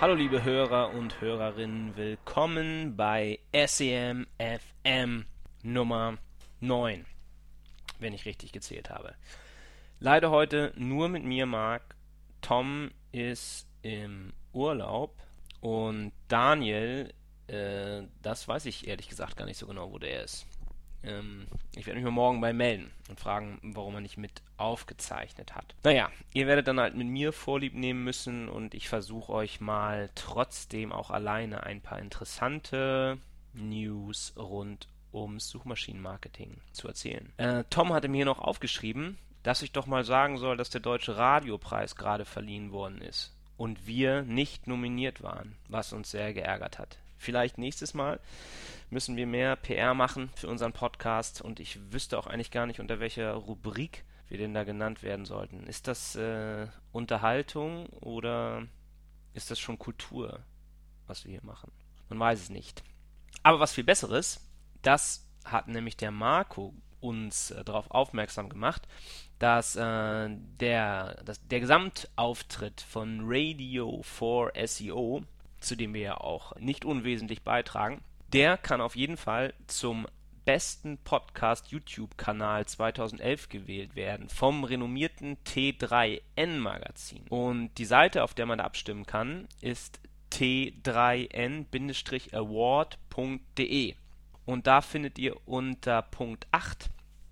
Hallo liebe Hörer und Hörerinnen, willkommen bei SEM FM Nummer 9, wenn ich richtig gezählt habe. Leider heute nur mit mir, Marc. Tom ist im Urlaub und Daniel, äh, das weiß ich ehrlich gesagt gar nicht so genau, wo der ist. Ähm, ich werde mich mal morgen bei melden und fragen, warum er nicht mit aufgezeichnet hat. Naja, ihr werdet dann halt mit mir Vorlieb nehmen müssen und ich versuche euch mal trotzdem auch alleine ein paar interessante News rund ums Suchmaschinenmarketing zu erzählen. Äh, Tom hatte mir noch aufgeschrieben, dass ich doch mal sagen soll, dass der Deutsche Radiopreis gerade verliehen worden ist und wir nicht nominiert waren, was uns sehr geärgert hat. Vielleicht nächstes Mal müssen wir mehr PR machen für unseren Podcast und ich wüsste auch eigentlich gar nicht, unter welcher Rubrik wir denn da genannt werden sollten. Ist das äh, Unterhaltung oder ist das schon Kultur, was wir hier machen? Man weiß es nicht. Aber was viel Besseres, das hat nämlich der Marco uns äh, darauf aufmerksam gemacht, dass, äh, der, dass der Gesamtauftritt von Radio for SEO, zu dem wir ja auch nicht unwesentlich beitragen, der kann auf jeden Fall zum besten Podcast YouTube-Kanal 2011 gewählt werden vom renommierten T3N Magazin. Und die Seite, auf der man da abstimmen kann, ist t3n-award.de. Und da findet ihr unter Punkt 8,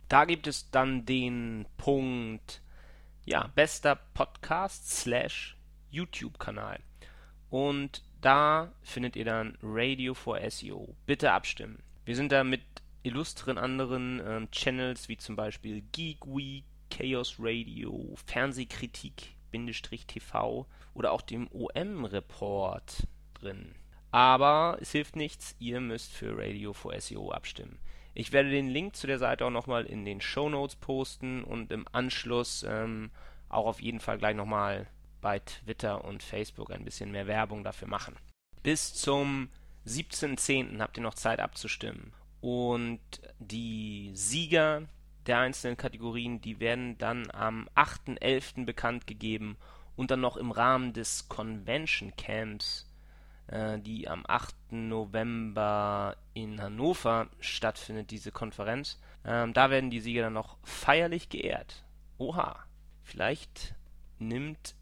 da gibt es dann den Punkt, ja, bester Podcast slash YouTube-Kanal. Und da findet ihr dann Radio for SEO. Bitte abstimmen. Wir sind da mit illustren anderen ähm, Channels wie zum Beispiel Geek Week, Chaos Radio, Fernsehkritik, TV oder auch dem OM-Report drin. Aber es hilft nichts, ihr müsst für Radio for SEO abstimmen. Ich werde den Link zu der Seite auch nochmal in den Show Notes posten und im Anschluss ähm, auch auf jeden Fall gleich nochmal bei Twitter und Facebook ein bisschen mehr Werbung dafür machen. Bis zum 17.10. habt ihr noch Zeit abzustimmen. Und die Sieger der einzelnen Kategorien, die werden dann am 8.11. bekannt gegeben und dann noch im Rahmen des Convention Camps, äh, die am 8. November in Hannover stattfindet, diese Konferenz. Ähm, da werden die Sieger dann noch feierlich geehrt. Oha, vielleicht nimmt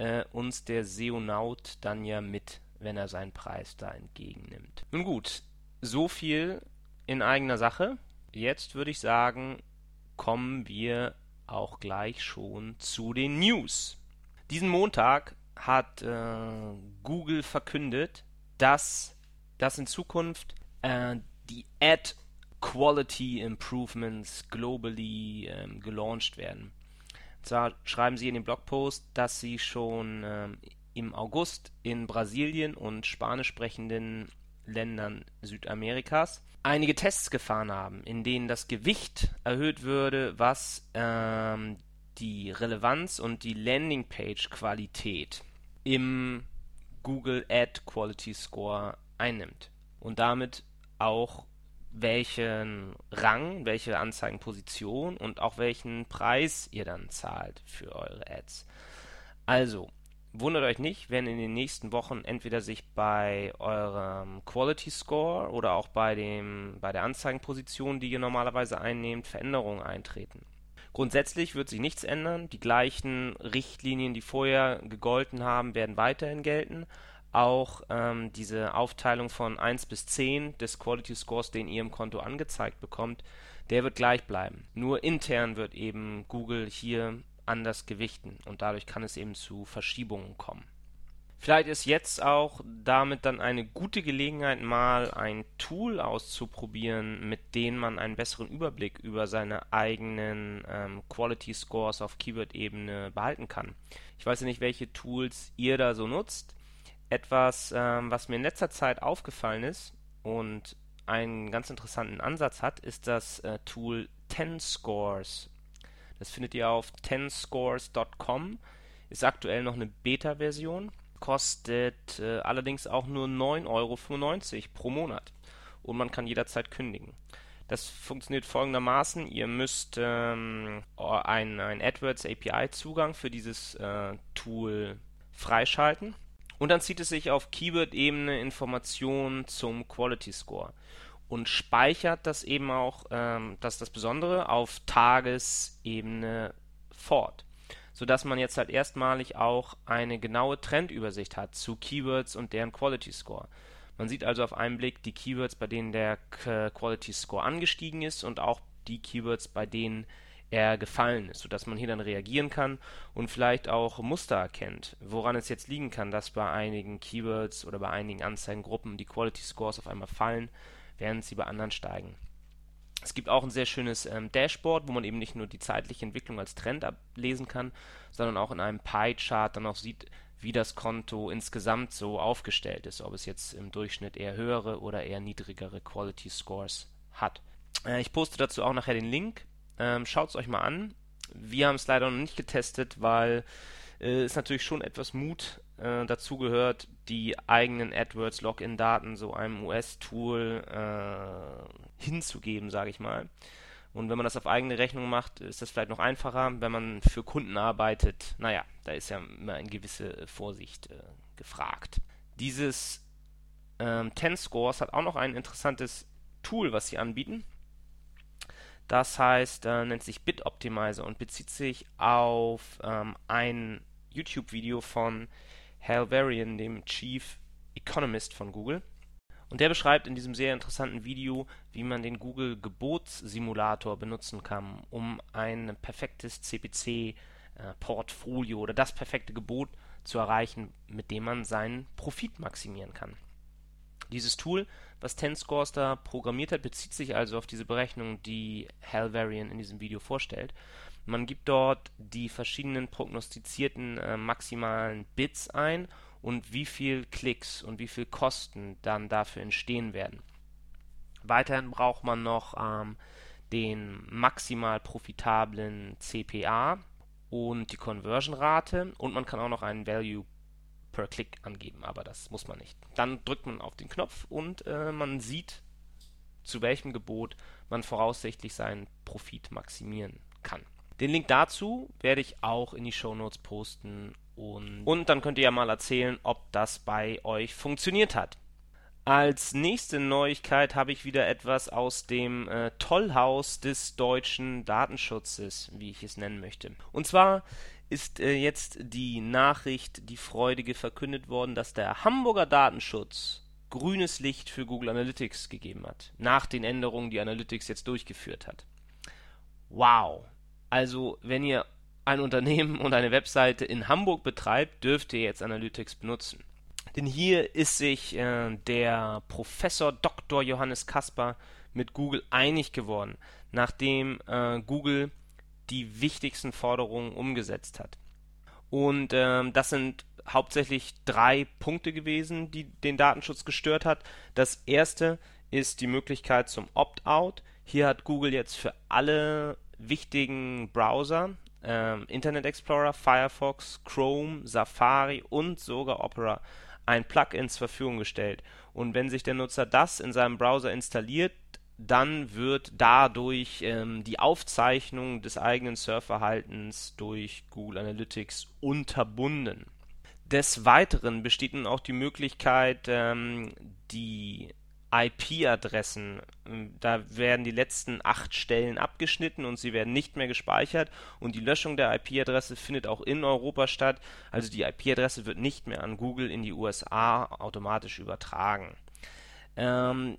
äh, uns der Seonaut dann ja mit, wenn er seinen Preis da entgegennimmt. Nun gut, so viel in eigener Sache. Jetzt würde ich sagen, kommen wir auch gleich schon zu den News. Diesen Montag hat äh, Google verkündet, dass, dass in Zukunft äh, die Ad Quality Improvements globally ähm, gelauncht werden. Zwar schreiben sie in dem Blogpost, dass sie schon ähm, im August in Brasilien und spanisch sprechenden Ländern Südamerikas einige Tests gefahren haben, in denen das Gewicht erhöht würde, was ähm, die Relevanz und die Landingpage-Qualität im Google Ad Quality Score einnimmt. Und damit auch welchen Rang, welche Anzeigenposition und auch welchen Preis ihr dann zahlt für eure Ads. Also, wundert euch nicht, wenn in den nächsten Wochen entweder sich bei eurem Quality Score oder auch bei, dem, bei der Anzeigenposition, die ihr normalerweise einnehmt, Veränderungen eintreten. Grundsätzlich wird sich nichts ändern. Die gleichen Richtlinien, die vorher gegolten haben, werden weiterhin gelten auch ähm, diese Aufteilung von 1 bis 10 des Quality Scores, den ihr im Konto angezeigt bekommt, der wird gleich bleiben. Nur intern wird eben Google hier anders gewichten und dadurch kann es eben zu Verschiebungen kommen. Vielleicht ist jetzt auch damit dann eine gute Gelegenheit, mal ein Tool auszuprobieren, mit dem man einen besseren Überblick über seine eigenen ähm, Quality Scores auf Keyword-Ebene behalten kann. Ich weiß ja nicht, welche Tools ihr da so nutzt. Etwas, ähm, was mir in letzter Zeit aufgefallen ist und einen ganz interessanten Ansatz hat, ist das äh, Tool 10scores. Das findet ihr auf 10scores.com. Ist aktuell noch eine Beta-Version kostet äh, allerdings auch nur 9,95 Euro pro Monat und man kann jederzeit kündigen. Das funktioniert folgendermaßen: Ihr müsst ähm, einen, einen AdWords API-Zugang für dieses äh, Tool freischalten und dann zieht es sich auf Keyword-Ebene Informationen zum Quality Score und speichert das eben auch, ähm, das ist das Besondere, auf Tagesebene fort sodass man jetzt halt erstmalig auch eine genaue Trendübersicht hat zu Keywords und deren Quality Score. Man sieht also auf einen Blick die Keywords, bei denen der Quality Score angestiegen ist und auch die Keywords, bei denen er gefallen ist, sodass man hier dann reagieren kann und vielleicht auch Muster erkennt, woran es jetzt liegen kann, dass bei einigen Keywords oder bei einigen Anzeigengruppen die Quality Scores auf einmal fallen, während sie bei anderen steigen. Es gibt auch ein sehr schönes ähm, Dashboard, wo man eben nicht nur die zeitliche Entwicklung als Trend ablesen kann, sondern auch in einem Pie-Chart dann auch sieht, wie das Konto insgesamt so aufgestellt ist, ob es jetzt im Durchschnitt eher höhere oder eher niedrigere Quality Scores hat. Äh, ich poste dazu auch nachher den Link. Ähm, Schaut es euch mal an. Wir haben es leider noch nicht getestet, weil äh, es natürlich schon etwas Mut äh, dazu gehört, die eigenen AdWords Login-Daten so einem US-Tool äh, hinzugeben, sage ich mal. Und wenn man das auf eigene Rechnung macht, ist das vielleicht noch einfacher. Wenn man für Kunden arbeitet, naja, da ist ja immer eine gewisse Vorsicht äh, gefragt. Dieses ähm, 10 Scores hat auch noch ein interessantes Tool, was sie anbieten. Das heißt, äh, nennt sich BitOptimizer und bezieht sich auf ähm, ein YouTube-Video von Hal Varian, dem Chief Economist von Google. Und der beschreibt in diesem sehr interessanten Video, wie man den Google Gebotssimulator benutzen kann, um ein perfektes CPC-Portfolio äh, oder das perfekte Gebot zu erreichen, mit dem man seinen Profit maximieren kann. Dieses Tool, was TenScores da programmiert hat, bezieht sich also auf diese Berechnung, die Hal Varian in diesem Video vorstellt. Man gibt dort die verschiedenen prognostizierten äh, maximalen Bits ein und wie viel Klicks und wie viel Kosten dann dafür entstehen werden. Weiterhin braucht man noch ähm, den maximal profitablen CPA und die Conversion-Rate und man kann auch noch einen Value per Klick angeben, aber das muss man nicht. Dann drückt man auf den Knopf und äh, man sieht, zu welchem Gebot man voraussichtlich seinen Profit maximieren kann. Den Link dazu werde ich auch in die Show Notes posten und, und dann könnt ihr ja mal erzählen, ob das bei euch funktioniert hat. Als nächste Neuigkeit habe ich wieder etwas aus dem äh, Tollhaus des deutschen Datenschutzes, wie ich es nennen möchte. Und zwar ist äh, jetzt die Nachricht, die freudige verkündet worden, dass der Hamburger Datenschutz grünes Licht für Google Analytics gegeben hat, nach den Änderungen, die Analytics jetzt durchgeführt hat. Wow, also, wenn ihr ein Unternehmen und eine Webseite in Hamburg betreibt, dürft ihr jetzt Analytics benutzen. Denn hier ist sich äh, der Professor Dr. Johannes Kasper mit Google einig geworden, nachdem äh, Google die wichtigsten Forderungen umgesetzt hat. Und äh, das sind hauptsächlich drei Punkte gewesen, die den Datenschutz gestört hat. Das erste ist die Möglichkeit zum Opt-out. Hier hat Google jetzt für alle wichtigen Browser, ähm, Internet Explorer, Firefox, Chrome, Safari und sogar Opera ein Plugin zur Verfügung gestellt. Und wenn sich der Nutzer das in seinem Browser installiert, dann wird dadurch ähm, die Aufzeichnung des eigenen Surfverhaltens durch Google Analytics unterbunden. Des Weiteren besteht nun auch die Möglichkeit, ähm, die IP-Adressen. Ähm, da werden die letzten acht Stellen abgeschnitten und sie werden nicht mehr gespeichert und die Löschung der IP-Adresse findet auch in Europa statt. Also die IP-Adresse wird nicht mehr an Google in die USA automatisch übertragen. Ähm,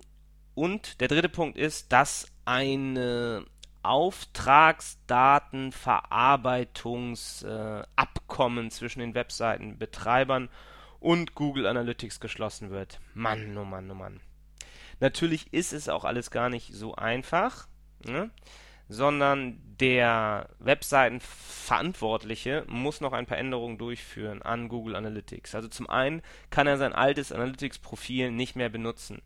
und der dritte Punkt ist, dass eine Auftragsdatenverarbeitungsabkommen äh, zwischen den Webseitenbetreibern und Google Analytics geschlossen wird. Mann, oh Mann, oh Mann. Natürlich ist es auch alles gar nicht so einfach, ne? sondern der Webseitenverantwortliche muss noch ein paar Änderungen durchführen an Google Analytics. Also zum einen kann er sein altes Analytics-Profil nicht mehr benutzen.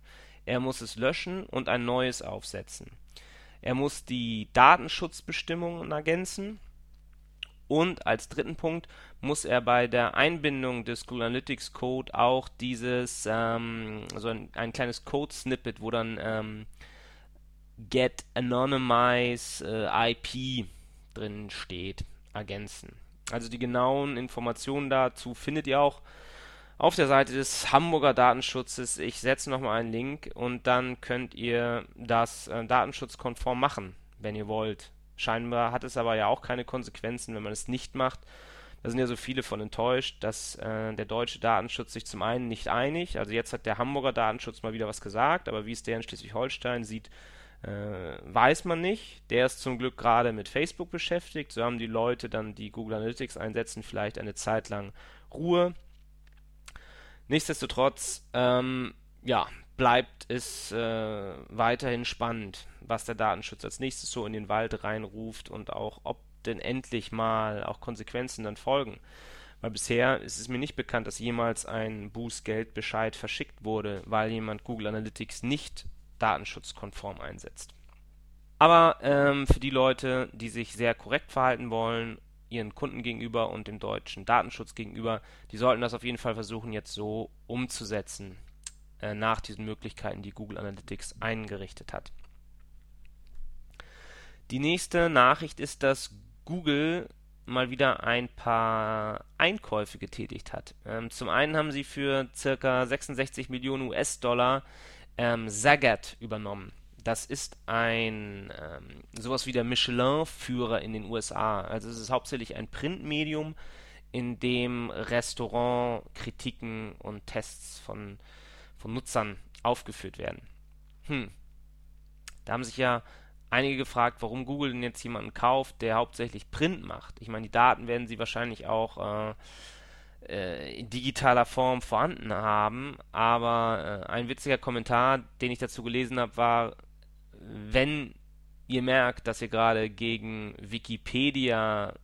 Er muss es löschen und ein neues aufsetzen. Er muss die Datenschutzbestimmungen ergänzen. Und als dritten Punkt muss er bei der Einbindung des Google Analytics Code auch dieses, ähm, so ein, ein kleines Code-Snippet, wo dann ähm, get anonymize äh, IP drin steht, ergänzen. Also die genauen Informationen dazu findet ihr auch auf der Seite des Hamburger Datenschutzes. Ich setze nochmal einen Link und dann könnt ihr das äh, datenschutzkonform machen, wenn ihr wollt. Scheinbar hat es aber ja auch keine Konsequenzen, wenn man es nicht macht. Da sind ja so viele von enttäuscht, dass äh, der deutsche Datenschutz sich zum einen nicht einig, also jetzt hat der Hamburger Datenschutz mal wieder was gesagt, aber wie es der in Schleswig-Holstein sieht, äh, weiß man nicht. Der ist zum Glück gerade mit Facebook beschäftigt. So haben die Leute dann, die Google Analytics einsetzen, vielleicht eine Zeit lang Ruhe. Nichtsdestotrotz, ähm, ja, bleibt es äh, weiterhin spannend, was der Datenschutz als nächstes so in den Wald reinruft und auch, ob denn endlich mal auch Konsequenzen dann folgen. Weil bisher ist es mir nicht bekannt, dass jemals ein Bußgeldbescheid verschickt wurde, weil jemand Google Analytics nicht datenschutzkonform einsetzt. Aber ähm, für die Leute, die sich sehr korrekt verhalten wollen, ihren Kunden gegenüber und dem deutschen Datenschutz gegenüber, die sollten das auf jeden Fall versuchen, jetzt so umzusetzen, äh, nach diesen Möglichkeiten, die Google Analytics eingerichtet hat. Die nächste Nachricht ist, dass Google mal wieder ein paar Einkäufe getätigt hat. Ähm, zum einen haben sie für ca. 66 Millionen US-Dollar ähm, Zagat übernommen. Das ist ein ähm, sowas wie der Michelin-Führer in den USA. Also es ist hauptsächlich ein Printmedium, in dem Restaurant-Kritiken und Tests von, von Nutzern aufgeführt werden. Hm. Da haben sich ja einige gefragt, warum Google denn jetzt jemanden kauft, der hauptsächlich Print macht. Ich meine, die Daten werden sie wahrscheinlich auch äh, äh, in digitaler Form vorhanden haben. Aber äh, ein witziger Kommentar, den ich dazu gelesen habe, war, wenn ihr merkt, dass ihr gerade gegen Wikipedia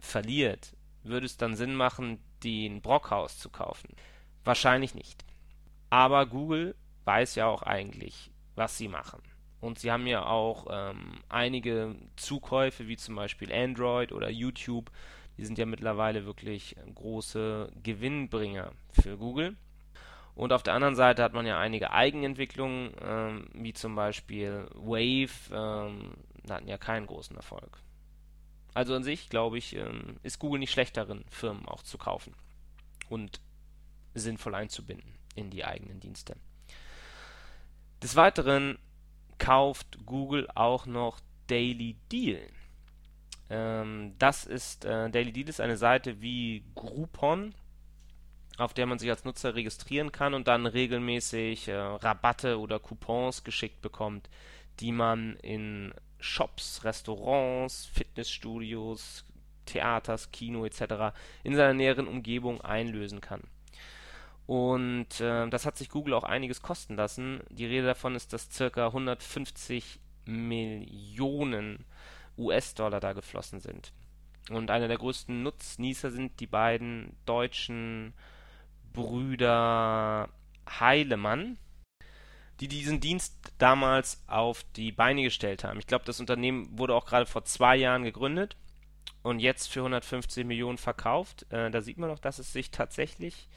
verliert, würde es dann Sinn machen, den Brockhaus zu kaufen? Wahrscheinlich nicht. Aber Google weiß ja auch eigentlich, was sie machen. Und sie haben ja auch ähm, einige Zukäufe, wie zum Beispiel Android oder YouTube, die sind ja mittlerweile wirklich große Gewinnbringer für Google. Und auf der anderen Seite hat man ja einige Eigenentwicklungen, ähm, wie zum Beispiel Wave, ähm, hatten ja keinen großen Erfolg. Also an sich, glaube ich, ähm, ist Google nicht schlecht darin, Firmen auch zu kaufen und sinnvoll einzubinden in die eigenen Dienste. Des Weiteren kauft Google auch noch Daily Deal. Ähm, das ist, äh, Daily Deal ist eine Seite wie Groupon, auf der man sich als Nutzer registrieren kann und dann regelmäßig äh, Rabatte oder Coupons geschickt bekommt, die man in Shops, Restaurants, Fitnessstudios, Theaters, Kino etc. in seiner näheren Umgebung einlösen kann. Und äh, das hat sich Google auch einiges kosten lassen. Die Rede davon ist, dass ca. 150 Millionen US-Dollar da geflossen sind. Und einer der größten Nutznießer sind die beiden deutschen Brüder Heilemann, die diesen Dienst damals auf die Beine gestellt haben. Ich glaube, das Unternehmen wurde auch gerade vor zwei Jahren gegründet und jetzt für 150 Millionen verkauft. Äh, da sieht man doch, dass es sich tatsächlich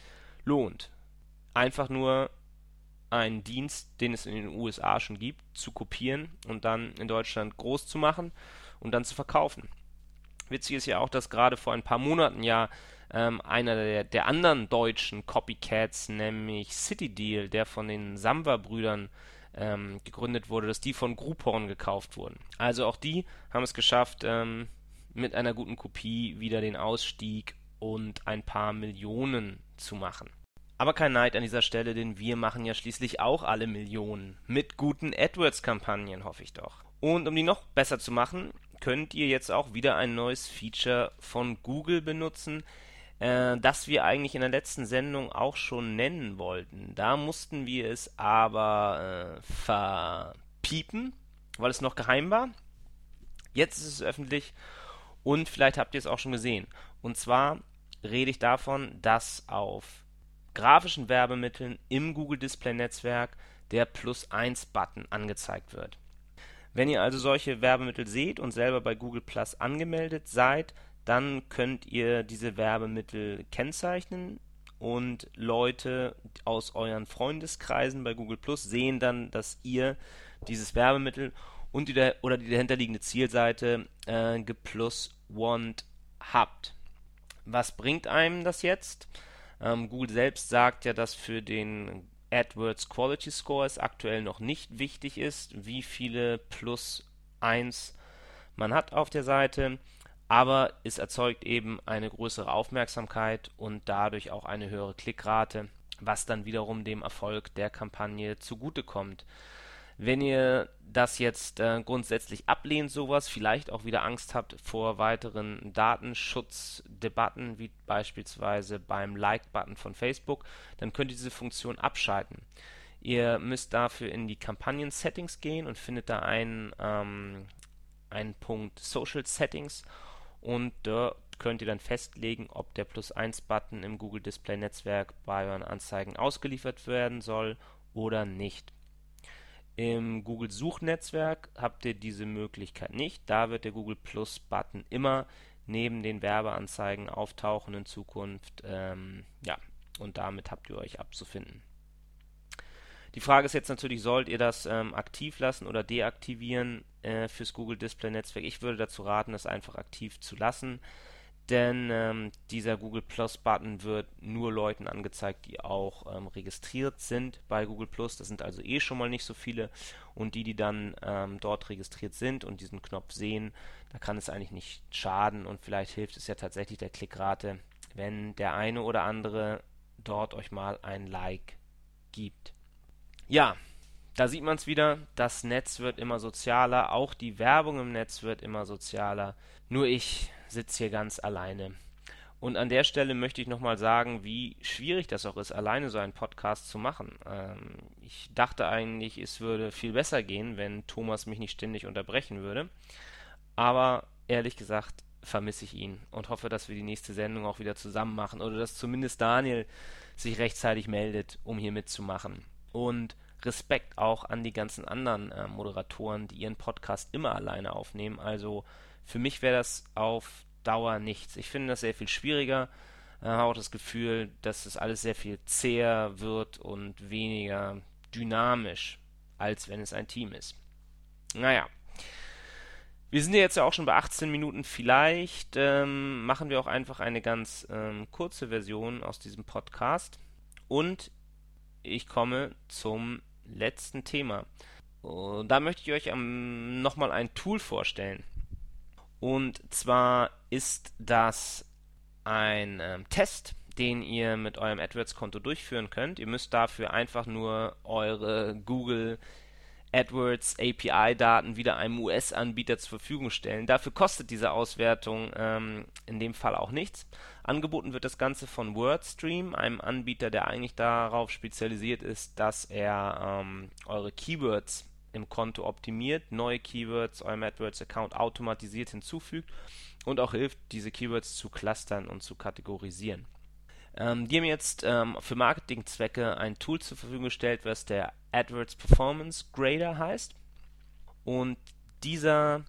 lohnt. Einfach nur einen Dienst, den es in den USA schon gibt, zu kopieren und dann in Deutschland groß zu machen und dann zu verkaufen. Witzig ist ja auch, dass gerade vor ein paar Monaten ja ähm, einer der, der, anderen deutschen Copycats, nämlich City Deal, der von den Samwa-Brüdern ähm, gegründet wurde, dass die von Groupon gekauft wurden. Also auch die haben es geschafft, ähm, mit einer guten Kopie wieder den Ausstieg und ein paar Millionen zu machen. Aber kein Neid an dieser Stelle, denn wir machen ja schließlich auch alle Millionen. Mit guten AdWords-Kampagnen, hoffe ich doch. Und um die noch besser zu machen, könnt ihr jetzt auch wieder ein neues Feature von Google benutzen, äh, das wir eigentlich in der letzten Sendung auch schon nennen wollten. Da mussten wir es aber äh, verpiepen, weil es noch geheim war. Jetzt ist es öffentlich und vielleicht habt ihr es auch schon gesehen. Und zwar rede ich davon, dass auf grafischen Werbemitteln im Google Display Netzwerk der Plus 1 Button angezeigt wird. Wenn ihr also solche Werbemittel seht und selber bei Google Plus angemeldet seid, dann könnt ihr diese Werbemittel kennzeichnen und Leute aus euren Freundeskreisen bei Google Plus sehen dann, dass ihr dieses Werbemittel und die oder die dahinterliegende Zielseite äh, geplus want habt. Was bringt einem das jetzt? Ähm, Google selbst sagt ja, dass für den AdWords Quality Score es aktuell noch nicht wichtig ist, wie viele plus 1 man hat auf der Seite, aber es erzeugt eben eine größere Aufmerksamkeit und dadurch auch eine höhere Klickrate, was dann wiederum dem Erfolg der Kampagne zugutekommt. Wenn ihr das jetzt äh, grundsätzlich ablehnt, sowas, vielleicht auch wieder Angst habt vor weiteren Datenschutzdebatten, wie beispielsweise beim Like-Button von Facebook, dann könnt ihr diese Funktion abschalten. Ihr müsst dafür in die Kampagnen-Settings gehen und findet da einen, ähm, einen Punkt Social Settings und dort könnt ihr dann festlegen, ob der Plus 1 Button im Google Display Netzwerk bei euren Anzeigen ausgeliefert werden soll oder nicht. Im Google Suchnetzwerk habt ihr diese Möglichkeit nicht. Da wird der Google Plus Button immer neben den Werbeanzeigen auftauchen in Zukunft. Ähm, ja, und damit habt ihr euch abzufinden. Die Frage ist jetzt natürlich, sollt ihr das ähm, aktiv lassen oder deaktivieren äh, fürs Google Display Netzwerk? Ich würde dazu raten, das einfach aktiv zu lassen denn ähm, dieser Google Plus Button wird nur Leuten angezeigt, die auch ähm, registriert sind bei Google Plus. Das sind also eh schon mal nicht so viele und die, die dann ähm, dort registriert sind und diesen Knopf sehen, da kann es eigentlich nicht schaden und vielleicht hilft es ja tatsächlich der Klickrate, wenn der eine oder andere dort euch mal ein Like gibt. Ja, da sieht man es wieder, das Netz wird immer sozialer, auch die Werbung im Netz wird immer sozialer. Nur ich sitze hier ganz alleine. Und an der Stelle möchte ich nochmal sagen, wie schwierig das auch ist, alleine so einen Podcast zu machen. Ähm, ich dachte eigentlich, es würde viel besser gehen, wenn Thomas mich nicht ständig unterbrechen würde. Aber ehrlich gesagt vermisse ich ihn und hoffe, dass wir die nächste Sendung auch wieder zusammen machen oder dass zumindest Daniel sich rechtzeitig meldet, um hier mitzumachen. Und Respekt auch an die ganzen anderen äh, Moderatoren, die ihren Podcast immer alleine aufnehmen. Also für mich wäre das auf Dauer nichts. Ich finde das sehr viel schwieriger. Ich habe auch das Gefühl, dass es alles sehr viel zäher wird und weniger dynamisch, als wenn es ein Team ist. Naja. Wir sind ja jetzt ja auch schon bei 18 Minuten. Vielleicht ähm, machen wir auch einfach eine ganz ähm, kurze Version aus diesem Podcast. Und ich komme zum letzten Thema. Und da möchte ich euch ähm, nochmal ein Tool vorstellen. Und zwar ist das ein ähm, Test, den ihr mit eurem AdWords-Konto durchführen könnt. Ihr müsst dafür einfach nur eure Google AdWords API-Daten wieder einem US-Anbieter zur Verfügung stellen. Dafür kostet diese Auswertung ähm, in dem Fall auch nichts. Angeboten wird das Ganze von WordStream, einem Anbieter, der eigentlich darauf spezialisiert ist, dass er ähm, eure Keywords im Konto optimiert, neue Keywords eurem AdWords-Account automatisiert hinzufügt und auch hilft, diese Keywords zu clustern und zu kategorisieren. Ähm, die haben jetzt ähm, für Marketingzwecke ein Tool zur Verfügung gestellt, was der AdWords Performance Grader heißt. Und dieser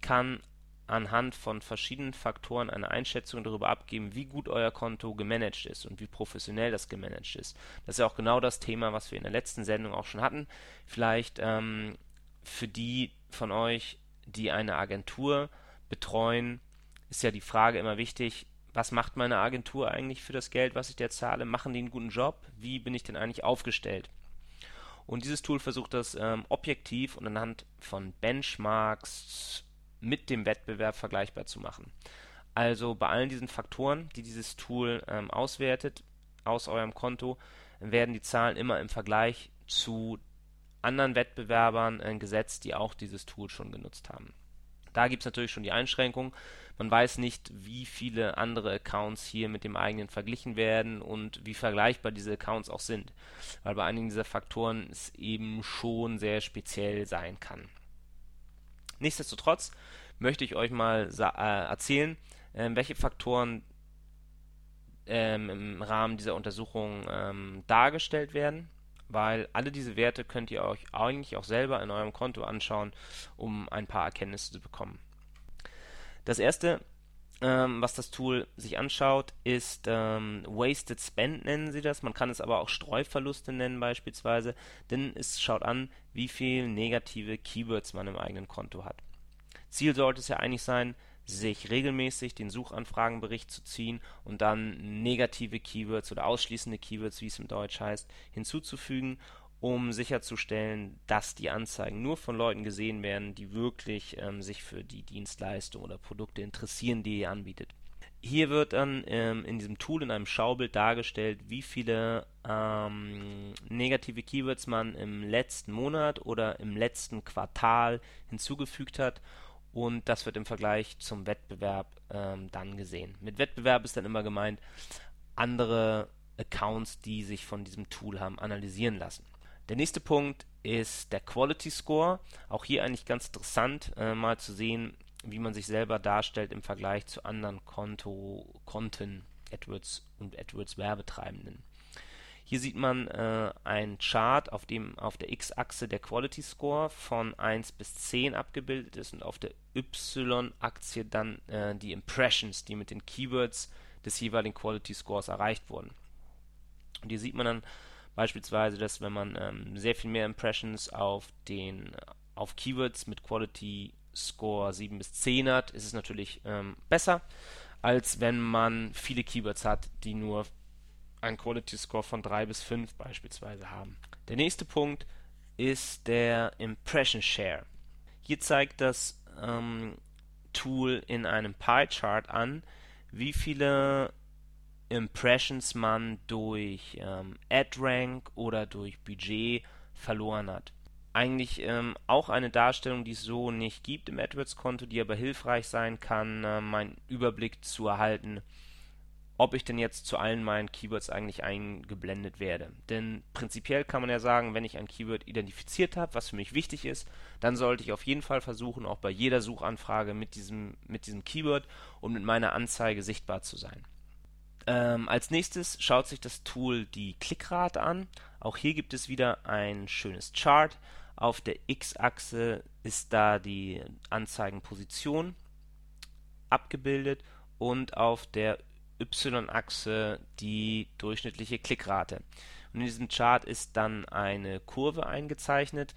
kann anhand von verschiedenen Faktoren eine Einschätzung darüber abgeben, wie gut euer Konto gemanagt ist und wie professionell das gemanagt ist. Das ist ja auch genau das Thema, was wir in der letzten Sendung auch schon hatten. Vielleicht ähm, für die von euch, die eine Agentur betreuen, ist ja die Frage immer wichtig, was macht meine Agentur eigentlich für das Geld, was ich der zahle? Machen die einen guten Job? Wie bin ich denn eigentlich aufgestellt? Und dieses Tool versucht das ähm, objektiv und anhand von Benchmarks mit dem Wettbewerb vergleichbar zu machen. Also bei allen diesen Faktoren, die dieses Tool ähm, auswertet aus eurem Konto, werden die Zahlen immer im Vergleich zu anderen Wettbewerbern äh, gesetzt, die auch dieses Tool schon genutzt haben. Da gibt es natürlich schon die Einschränkung. Man weiß nicht, wie viele andere Accounts hier mit dem eigenen verglichen werden und wie vergleichbar diese Accounts auch sind. Weil bei einigen dieser Faktoren es eben schon sehr speziell sein kann. Nichtsdestotrotz möchte ich euch mal äh, erzählen, äh, welche Faktoren ähm, im Rahmen dieser Untersuchung ähm, dargestellt werden, weil alle diese Werte könnt ihr euch eigentlich auch selber in eurem Konto anschauen, um ein paar Erkenntnisse zu bekommen. Das erste, ähm, was das Tool sich anschaut, ist ähm, Wasted Spend nennen sie das. Man kann es aber auch Streuverluste nennen beispielsweise, denn es schaut an, wie viel negative Keywords man im eigenen Konto hat. Ziel sollte es ja eigentlich sein, sich regelmäßig den Suchanfragenbericht zu ziehen und dann negative Keywords oder ausschließende Keywords, wie es im Deutsch heißt, hinzuzufügen, um sicherzustellen, dass die Anzeigen nur von Leuten gesehen werden, die wirklich ähm, sich für die Dienstleistung oder Produkte interessieren, die ihr anbietet. Hier wird dann ähm, in diesem Tool in einem Schaubild dargestellt, wie viele ähm, negative Keywords man im letzten Monat oder im letzten Quartal hinzugefügt hat und das wird im Vergleich zum Wettbewerb ähm, dann gesehen. Mit Wettbewerb ist dann immer gemeint, andere Accounts, die sich von diesem Tool haben analysieren lassen. Der nächste Punkt ist der Quality Score. Auch hier eigentlich ganz interessant, äh, mal zu sehen, wie man sich selber darstellt im Vergleich zu anderen Konto, Konten, AdWords und AdWords Werbetreibenden. Hier sieht man äh, ein Chart, auf dem auf der x-Achse der Quality Score von 1 bis 10 abgebildet ist und auf der y-Achse dann äh, die Impressions, die mit den Keywords des jeweiligen Quality Scores erreicht wurden. Und hier sieht man dann beispielsweise, dass wenn man ähm, sehr viel mehr Impressions auf den auf Keywords mit Quality Score 7 bis 10 hat, ist es natürlich ähm, besser, als wenn man viele Keywords hat, die nur einen Quality Score von 3 bis 5 beispielsweise haben. Der nächste Punkt ist der Impression Share. Hier zeigt das ähm, Tool in einem Pie Chart an, wie viele Impressions man durch ähm, Ad-Rank oder durch Budget verloren hat. Eigentlich ähm, auch eine Darstellung, die es so nicht gibt im AdWords-Konto, die aber hilfreich sein kann, äh, meinen Überblick zu erhalten, ob ich denn jetzt zu allen meinen Keywords eigentlich eingeblendet werde. Denn prinzipiell kann man ja sagen, wenn ich ein Keyword identifiziert habe, was für mich wichtig ist, dann sollte ich auf jeden Fall versuchen, auch bei jeder Suchanfrage mit diesem, mit diesem Keyword und mit meiner Anzeige sichtbar zu sein. Ähm, als nächstes schaut sich das Tool die Klickrate an. Auch hier gibt es wieder ein schönes Chart. Auf der X-Achse ist da die Anzeigenposition abgebildet und auf der Y-Achse die durchschnittliche Klickrate. Und in diesem Chart ist dann eine Kurve eingezeichnet,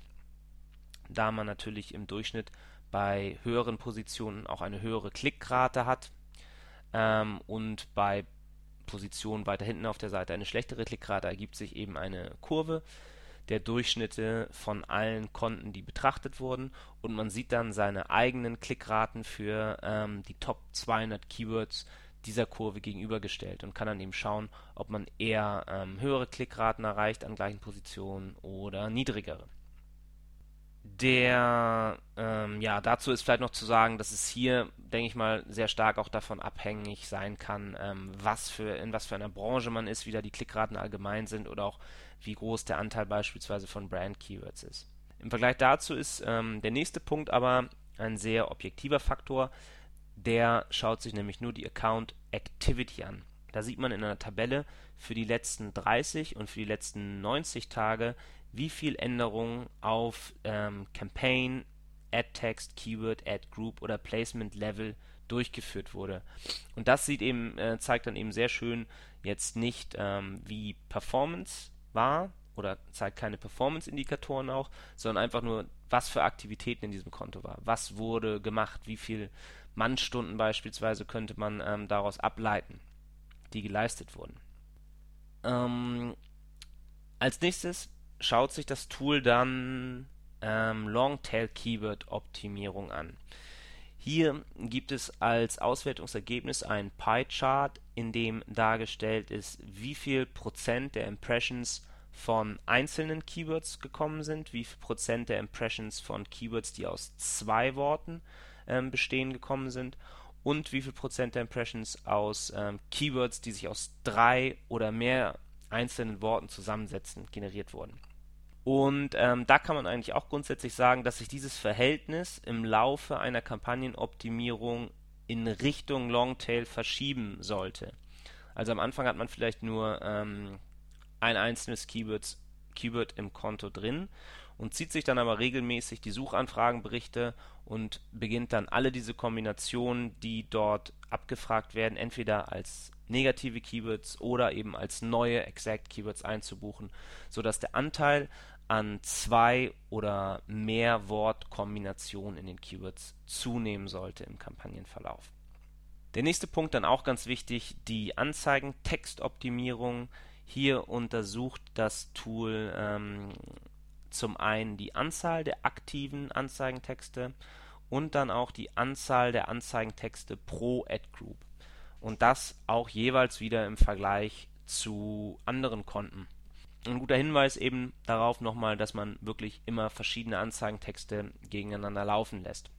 da man natürlich im Durchschnitt bei höheren Positionen auch eine höhere Klickrate hat ähm, und bei Positionen weiter hinten auf der Seite eine schlechtere Klickrate ergibt sich eben eine Kurve der Durchschnitte von allen Konten, die betrachtet wurden und man sieht dann seine eigenen Klickraten für ähm, die Top 200 Keywords dieser Kurve gegenübergestellt und kann dann eben schauen, ob man eher ähm, höhere Klickraten erreicht an gleichen Positionen oder niedrigere. Der, ähm, ja, dazu ist vielleicht noch zu sagen, dass es hier, denke ich mal, sehr stark auch davon abhängig sein kann, ähm, was für, in was für einer Branche man ist, wie da die Klickraten allgemein sind oder auch wie groß der Anteil beispielsweise von Brand-Keywords ist. Im Vergleich dazu ist ähm, der nächste Punkt aber ein sehr objektiver Faktor, der schaut sich nämlich nur die Account Activity an. Da sieht man in einer Tabelle für die letzten 30 und für die letzten 90 Tage, wie viel Änderungen auf ähm, Campaign, Ad Text, Keyword, Ad Group oder Placement Level durchgeführt wurde. Und das sieht eben, äh, zeigt dann eben sehr schön jetzt nicht, ähm, wie Performance war oder zeigt keine Performance-Indikatoren auch, sondern einfach nur, was für Aktivitäten in diesem Konto war. Was wurde gemacht, wie viel Mannstunden beispielsweise könnte man ähm, daraus ableiten, die geleistet wurden. Ähm, als nächstes schaut sich das Tool dann ähm, Longtail Keyword Optimierung an. Hier gibt es als Auswertungsergebnis ein Pie-Chart, in dem dargestellt ist, wie viel Prozent der Impressions von einzelnen Keywords gekommen sind, wie viel Prozent der Impressions von Keywords, die aus zwei Worten ähm, Bestehen gekommen sind und wie viel Prozent der Impressions aus ähm, Keywords, die sich aus drei oder mehr einzelnen Worten zusammensetzen, generiert wurden. Und ähm, da kann man eigentlich auch grundsätzlich sagen, dass sich dieses Verhältnis im Laufe einer Kampagnenoptimierung in Richtung Longtail verschieben sollte. Also am Anfang hat man vielleicht nur ähm, ein einzelnes Keywords, Keyword im Konto drin und zieht sich dann aber regelmäßig die Suchanfragenberichte und beginnt dann alle diese Kombinationen, die dort abgefragt werden, entweder als negative Keywords oder eben als neue Exact Keywords einzubuchen, sodass der Anteil an zwei oder mehr Wortkombinationen in den Keywords zunehmen sollte im Kampagnenverlauf. Der nächste Punkt dann auch ganz wichtig, die Anzeigentextoptimierung. Hier untersucht das Tool ähm, zum einen die Anzahl der aktiven Anzeigentexte und dann auch die Anzahl der Anzeigentexte pro Ad Group. Und das auch jeweils wieder im Vergleich zu anderen Konten ein guter Hinweis eben darauf nochmal, dass man wirklich immer verschiedene Anzeigentexte gegeneinander laufen lässt.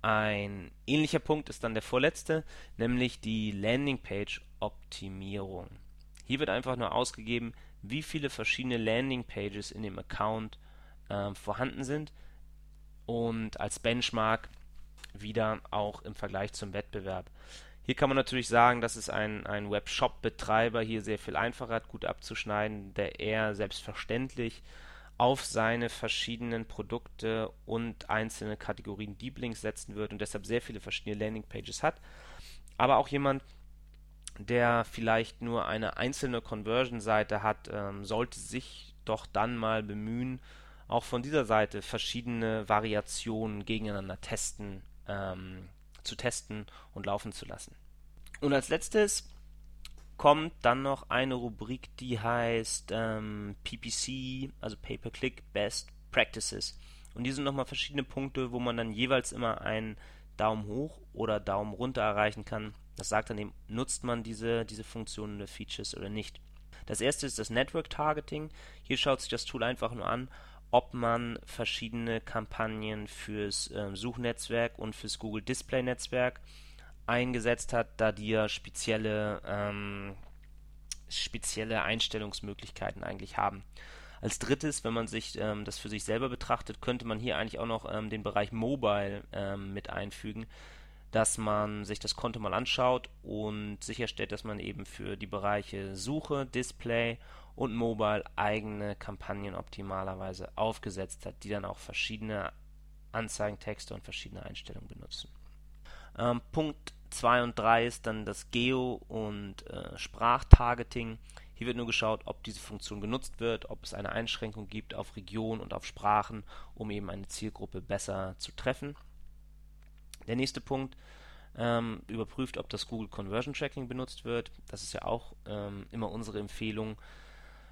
Ein ähnlicher Punkt ist dann der vorletzte, nämlich die Landingpage-Optimierung. Hier wird einfach nur ausgegeben, wie viele verschiedene Landingpages in dem Account äh, vorhanden sind und als Benchmark wieder auch im Vergleich zum Wettbewerb. Hier kann man natürlich sagen, dass es ein, ein Webshop-Betreiber hier sehr viel einfacher hat, gut abzuschneiden, der eher selbstverständlich auf seine verschiedenen Produkte und einzelne Kategorien Deep Links setzen wird und deshalb sehr viele verschiedene Landingpages hat. Aber auch jemand, der vielleicht nur eine einzelne Conversion-Seite hat, ähm, sollte sich doch dann mal bemühen, auch von dieser Seite verschiedene Variationen gegeneinander testen ähm, zu testen und laufen zu lassen. Und als letztes kommt dann noch eine Rubrik, die heißt ähm, PPC, also Pay-per-Click Best Practices. Und hier sind nochmal verschiedene Punkte, wo man dann jeweils immer einen Daumen hoch oder Daumen runter erreichen kann. Das sagt dann eben, nutzt man diese, diese Funktionen oder Features oder nicht. Das erste ist das Network Targeting. Hier schaut sich das Tool einfach nur an, ob man verschiedene Kampagnen fürs äh, Suchnetzwerk und fürs Google Display Netzwerk eingesetzt hat, da die ja spezielle, ähm, spezielle Einstellungsmöglichkeiten eigentlich haben. Als drittes, wenn man sich ähm, das für sich selber betrachtet, könnte man hier eigentlich auch noch ähm, den Bereich Mobile ähm, mit einfügen, dass man sich das Konto mal anschaut und sicherstellt, dass man eben für die Bereiche Suche, Display und Mobile eigene Kampagnen optimalerweise aufgesetzt hat, die dann auch verschiedene Anzeigentexte und verschiedene Einstellungen benutzen. Ähm, Punkt 2 und 3 ist dann das Geo- und äh, Sprachtargeting. Hier wird nur geschaut, ob diese Funktion genutzt wird, ob es eine Einschränkung gibt auf Region und auf Sprachen, um eben eine Zielgruppe besser zu treffen. Der nächste Punkt ähm, überprüft, ob das Google Conversion Tracking benutzt wird. Das ist ja auch ähm, immer unsere Empfehlung,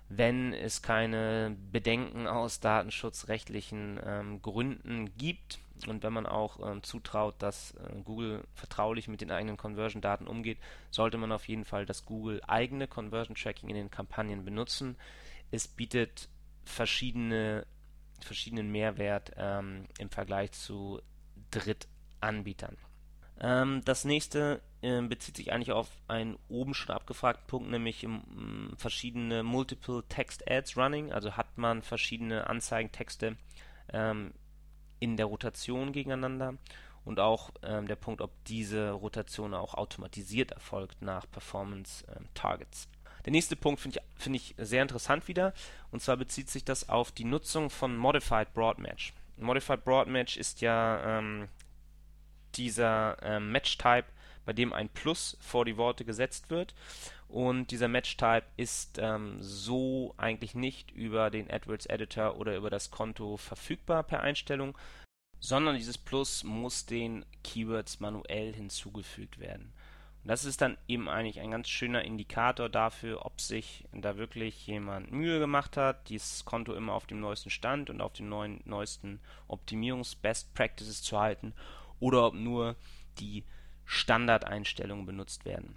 wenn es keine Bedenken aus datenschutzrechtlichen ähm, Gründen gibt und wenn man auch ähm, zutraut, dass äh, Google vertraulich mit den eigenen Conversion-Daten umgeht, sollte man auf jeden Fall das Google eigene Conversion-Tracking in den Kampagnen benutzen. Es bietet verschiedene, verschiedenen Mehrwert ähm, im Vergleich zu Drittanbietern. Ähm, das nächste äh, bezieht sich eigentlich auf einen oben schon abgefragten Punkt, nämlich im, m, verschiedene Multiple Text Ads Running. Also hat man verschiedene Anzeigentexte ähm, in der Rotation gegeneinander und auch ähm, der Punkt, ob diese Rotation auch automatisiert erfolgt nach Performance ähm, Targets. Der nächste Punkt finde ich, find ich sehr interessant wieder und zwar bezieht sich das auf die Nutzung von Modified Broad Match. Modified Broad Match ist ja ähm, dieser ähm, Match-Type, bei dem ein Plus vor die Worte gesetzt wird. Und dieser Match-Type ist ähm, so eigentlich nicht über den AdWords Editor oder über das Konto verfügbar per Einstellung, sondern dieses Plus muss den Keywords manuell hinzugefügt werden. Und das ist dann eben eigentlich ein ganz schöner Indikator dafür, ob sich da wirklich jemand Mühe gemacht hat, dieses Konto immer auf dem neuesten Stand und auf den neuen, neuesten Optimierungs-Best Practices zu halten oder ob nur die Standardeinstellungen benutzt werden.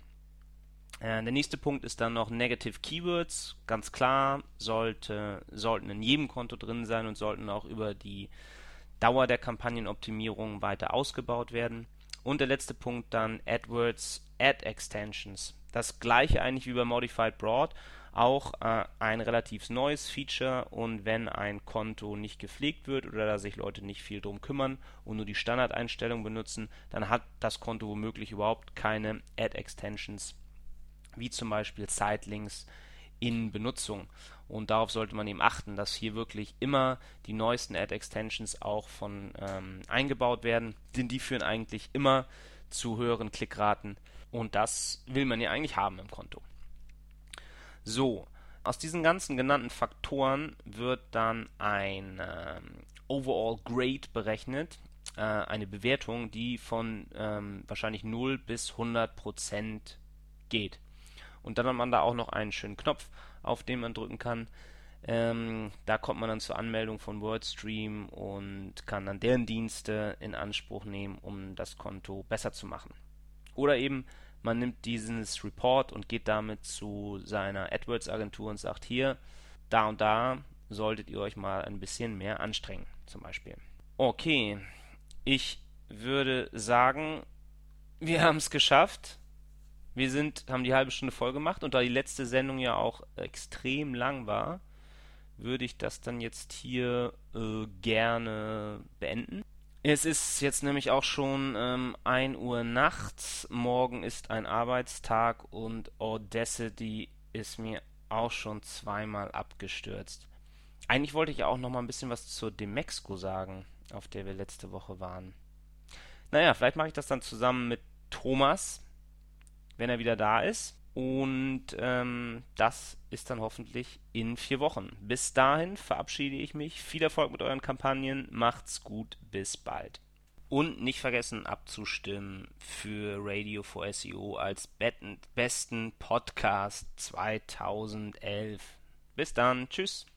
Äh, der nächste Punkt ist dann noch Negative Keywords. Ganz klar, sollte, sollten in jedem Konto drin sein und sollten auch über die Dauer der Kampagnenoptimierung weiter ausgebaut werden. Und der letzte Punkt dann AdWords Ad Extensions. Das gleiche eigentlich wie bei Modified Broad, auch äh, ein relativ neues Feature und wenn ein Konto nicht gepflegt wird oder da sich Leute nicht viel drum kümmern und nur die Standardeinstellung benutzen, dann hat das Konto womöglich überhaupt keine Ad Extensions, wie zum Beispiel Sitelinks in Benutzung. Und darauf sollte man eben achten, dass hier wirklich immer die neuesten Ad-Extensions auch von ähm, eingebaut werden, denn die führen eigentlich immer zu höheren Klickraten und das will man ja eigentlich haben im Konto. So, aus diesen ganzen genannten Faktoren wird dann ein ähm, Overall Grade berechnet, äh, eine Bewertung, die von ähm, wahrscheinlich 0 bis 100 Prozent geht. Und dann hat man da auch noch einen schönen Knopf, auf den man drücken kann. Ähm, da kommt man dann zur Anmeldung von WordStream und kann dann deren Dienste in Anspruch nehmen, um das Konto besser zu machen. Oder eben man nimmt dieses Report und geht damit zu seiner AdWords-Agentur und sagt hier, da und da solltet ihr euch mal ein bisschen mehr anstrengen, zum Beispiel. Okay, ich würde sagen, wir haben es geschafft. Wir sind, haben die halbe Stunde voll gemacht und da die letzte Sendung ja auch extrem lang war, würde ich das dann jetzt hier äh, gerne beenden. Es ist jetzt nämlich auch schon ähm, 1 Uhr nachts. Morgen ist ein Arbeitstag und Audacity ist mir auch schon zweimal abgestürzt. Eigentlich wollte ich auch noch mal ein bisschen was zur Demexco sagen, auf der wir letzte Woche waren. Naja, vielleicht mache ich das dann zusammen mit Thomas wenn er wieder da ist. Und ähm, das ist dann hoffentlich in vier Wochen. Bis dahin verabschiede ich mich. Viel Erfolg mit euren Kampagnen. Macht's gut. Bis bald. Und nicht vergessen abzustimmen für Radio for SEO als besten Podcast 2011. Bis dann. Tschüss.